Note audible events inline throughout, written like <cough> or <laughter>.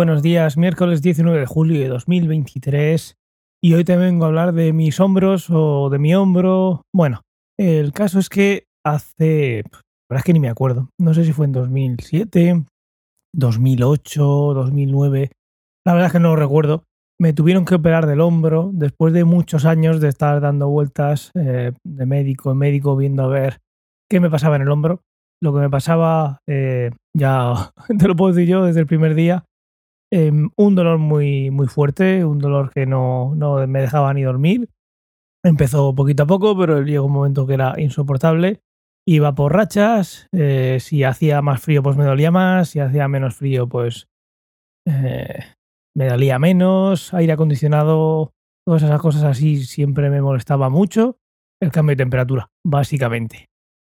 buenos días. Miércoles 19 de julio de 2023 y hoy te vengo a hablar de mis hombros o de mi hombro. Bueno, el caso es que hace... La verdad es que ni me acuerdo. No sé si fue en 2007, 2008, 2009. La verdad es que no lo recuerdo. Me tuvieron que operar del hombro después de muchos años de estar dando vueltas eh, de médico en médico viendo a ver qué me pasaba en el hombro lo que me pasaba, eh, ya <laughs> te lo puedo decir yo desde el primer día, em, un dolor muy, muy fuerte, un dolor que no, no me dejaba ni dormir. Empezó poquito a poco, pero llegó un momento que era insoportable. Iba por rachas, eh, si hacía más frío pues me dolía más, si hacía menos frío pues eh, me dolía menos, aire acondicionado, todas esas cosas así siempre me molestaba mucho. El cambio de temperatura, básicamente.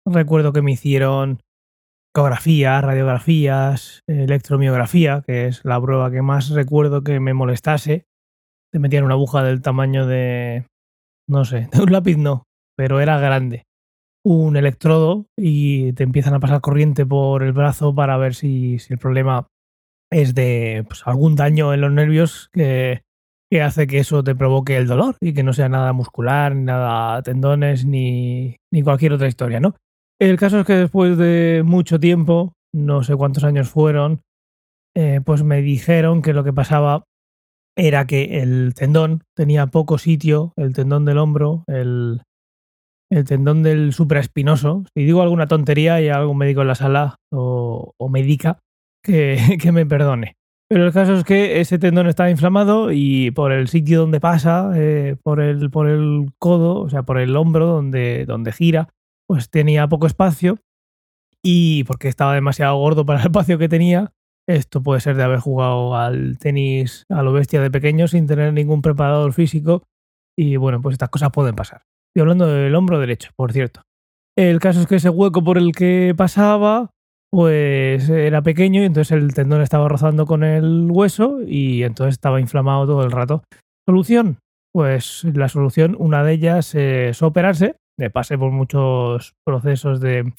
Recuerdo que me hicieron radiografías, electromiografía, que es la prueba que más recuerdo que me molestase. Te metían una aguja del tamaño de, no sé, <laughs> de un lápiz no, pero era grande. Un electrodo y te empiezan a pasar corriente por el brazo para ver si, si el problema es de pues, algún daño en los nervios que, que hace que eso te provoque el dolor y que no sea nada muscular, nada tendones, ni, ni cualquier otra historia, ¿no? El caso es que después de mucho tiempo, no sé cuántos años fueron, eh, pues me dijeron que lo que pasaba era que el tendón tenía poco sitio, el tendón del hombro, el, tendón del supraespinoso. Si digo alguna tontería y algún médico en la sala o, o médica que, <laughs> que, me perdone. Pero el caso es que ese tendón estaba inflamado y por el sitio donde pasa, eh, por, el, por el codo, o sea, por el hombro donde, donde gira, pues tenía poco espacio y porque estaba demasiado gordo para el espacio que tenía, esto puede ser de haber jugado al tenis a lo bestia de pequeño sin tener ningún preparador físico y bueno, pues estas cosas pueden pasar. Estoy hablando del hombro derecho, por cierto. El caso es que ese hueco por el que pasaba pues era pequeño y entonces el tendón estaba rozando con el hueso y entonces estaba inflamado todo el rato. ¿Solución? Pues la solución, una de ellas es operarse me pasé por muchos procesos de,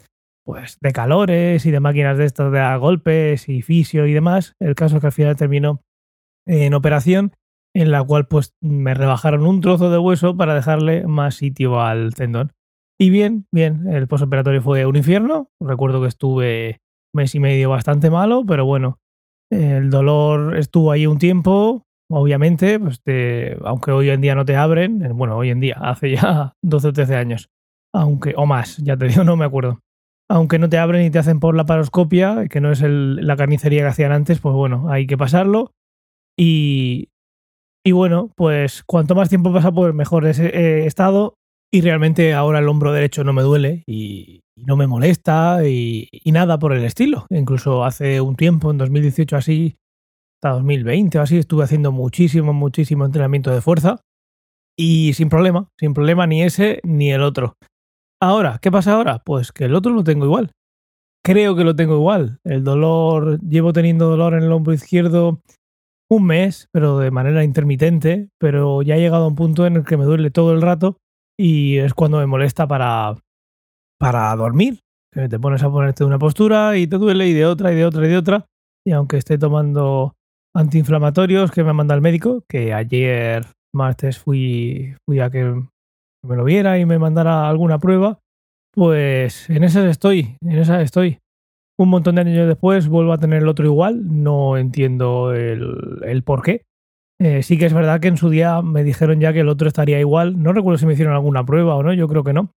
pues, de calores y de máquinas de estas de golpes y fisio y demás. El caso es que al final terminó en operación en la cual pues me rebajaron un trozo de hueso para dejarle más sitio al tendón. Y bien, bien, el postoperatorio fue un infierno. Recuerdo que estuve mes y medio bastante malo, pero bueno, el dolor estuvo ahí un tiempo, obviamente, pues aunque hoy en día no te abren, bueno, hoy en día, <laughs> hace ya 12 o 13 años, aunque, o más, ya te digo, <laughs> no me acuerdo. Aunque no te abren y te hacen por la paroscopia, que no es la carnicería que hacían antes, pues bueno, hay que pasarlo. Y, y bueno, pues cuanto más tiempo pasa, pues mejor es eh, estado. Y realmente ahora el hombro derecho no me duele y, no me molesta y, y, nada por el estilo. Incluso hace un tiempo, en 2018 así, 2020 o así, estuve haciendo muchísimo, muchísimo entrenamiento de fuerza y sin problema, sin problema ni ese ni el otro. Ahora, ¿qué pasa ahora? Pues que el otro lo tengo igual. Creo que lo tengo igual. El dolor, llevo teniendo dolor en el hombro izquierdo un mes, pero de manera intermitente, pero ya he llegado a un punto en el que me duele todo el rato y es cuando me molesta para, para dormir. Que te pones a ponerte de una postura y te duele y de otra y de otra y de otra. Y aunque esté tomando antiinflamatorios que me manda el médico, que ayer martes fui, fui a que me lo viera y me mandara alguna prueba, pues en esas estoy, en esas estoy. Un montón de años después vuelvo a tener el otro igual, no entiendo el, el por qué. Eh, sí que es verdad que en su día me dijeron ya que el otro estaría igual. No recuerdo si me hicieron alguna prueba o no, yo creo que no.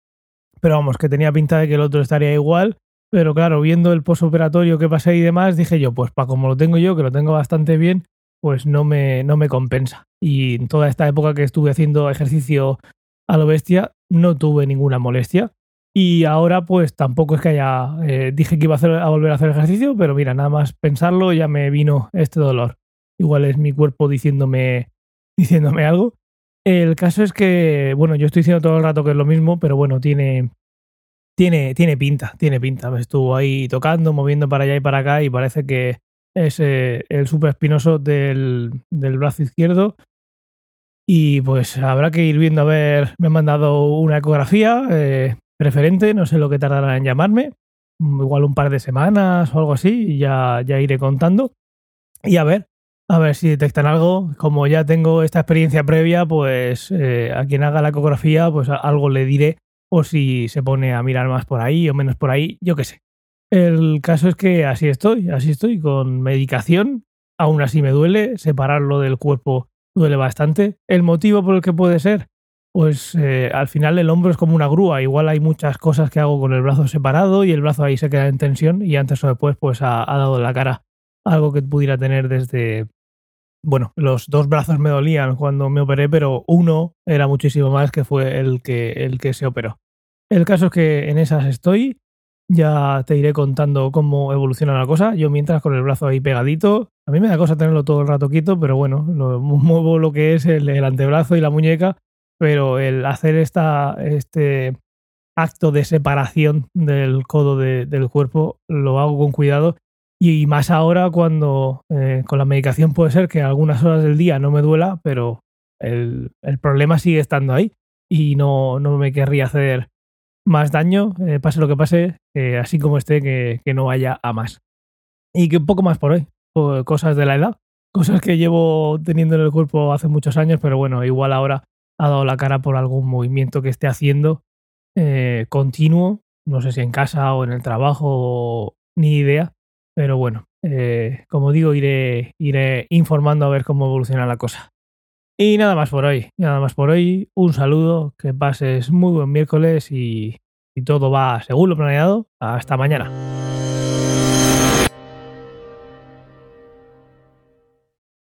Pero vamos, que tenía pinta de que el otro estaría igual pero claro, viendo el posoperatorio que pasé y demás, dije yo, pues para como lo tengo yo, que lo tengo bastante bien, pues no me, no me compensa. Y en toda esta época que estuve haciendo ejercicio a lo bestia, no tuve ninguna molestia. Y ahora pues tampoco es que haya... Eh, dije que iba a, hacer, a volver a hacer ejercicio, pero mira, nada más pensarlo ya me vino este dolor. Igual es mi cuerpo diciéndome, diciéndome algo. El caso es que, bueno, yo estoy diciendo todo el rato que es lo mismo, pero bueno, tiene, tiene, tiene pinta, tiene pinta. Estuvo ahí tocando, moviendo para allá y para acá y parece que es eh, el supraespinoso del, del brazo izquierdo. Y pues habrá que ir viendo a ver, me han mandado una ecografía eh, preferente, no sé lo que tardará en llamarme, igual un par de semanas o algo así, y ya, ya iré contando. Y a ver, a ver si detectan algo. Como ya tengo esta experiencia previa, pues eh, a quien haga la ecografía, pues algo le diré. O si se pone a mirar más por ahí o menos por ahí, yo qué sé. El caso es que así estoy, así estoy, con medicación. Aún así me duele, separarlo del cuerpo duele bastante. ¿El motivo por el que puede ser? Pues eh, al final el hombro es como una grúa. Igual hay muchas cosas que hago con el brazo separado y el brazo ahí se queda en tensión y antes o después pues ha, ha dado la cara algo que pudiera tener desde... Bueno, los dos brazos me dolían cuando me operé, pero uno era muchísimo más que fue el que, el que se operó. El caso es que en esas estoy. Ya te iré contando cómo evoluciona la cosa. Yo mientras con el brazo ahí pegadito. A mí me da cosa tenerlo todo el rato quieto, pero bueno, lo, muevo lo que es el, antebrazo y la muñeca. Pero el hacer esta, este acto de separación del codo del cuerpo lo hago con cuidado. Y más ahora cuando eh, con la medicación puede ser que algunas horas del día no me duela, pero el, problema sigue estando ahí. Y no, no me querría hacer más daño, eh, pase lo que pase, así como esté, que, no vaya a más. Y que un poco más por hoy, cosas de la edad, cosas que llevo teniendo en el cuerpo hace muchos años, pero bueno, igual ahora ha dado la cara por algún movimiento que esté haciendo eh, continuo, no sé si en casa o en el trabajo, ni idea, pero bueno, eh, como digo, iré, iré informando a ver cómo evoluciona la cosa. Y nada más por hoy, nada más por hoy. Un saludo, que pases muy buen miércoles y, y todo va según lo planeado. Hasta mañana.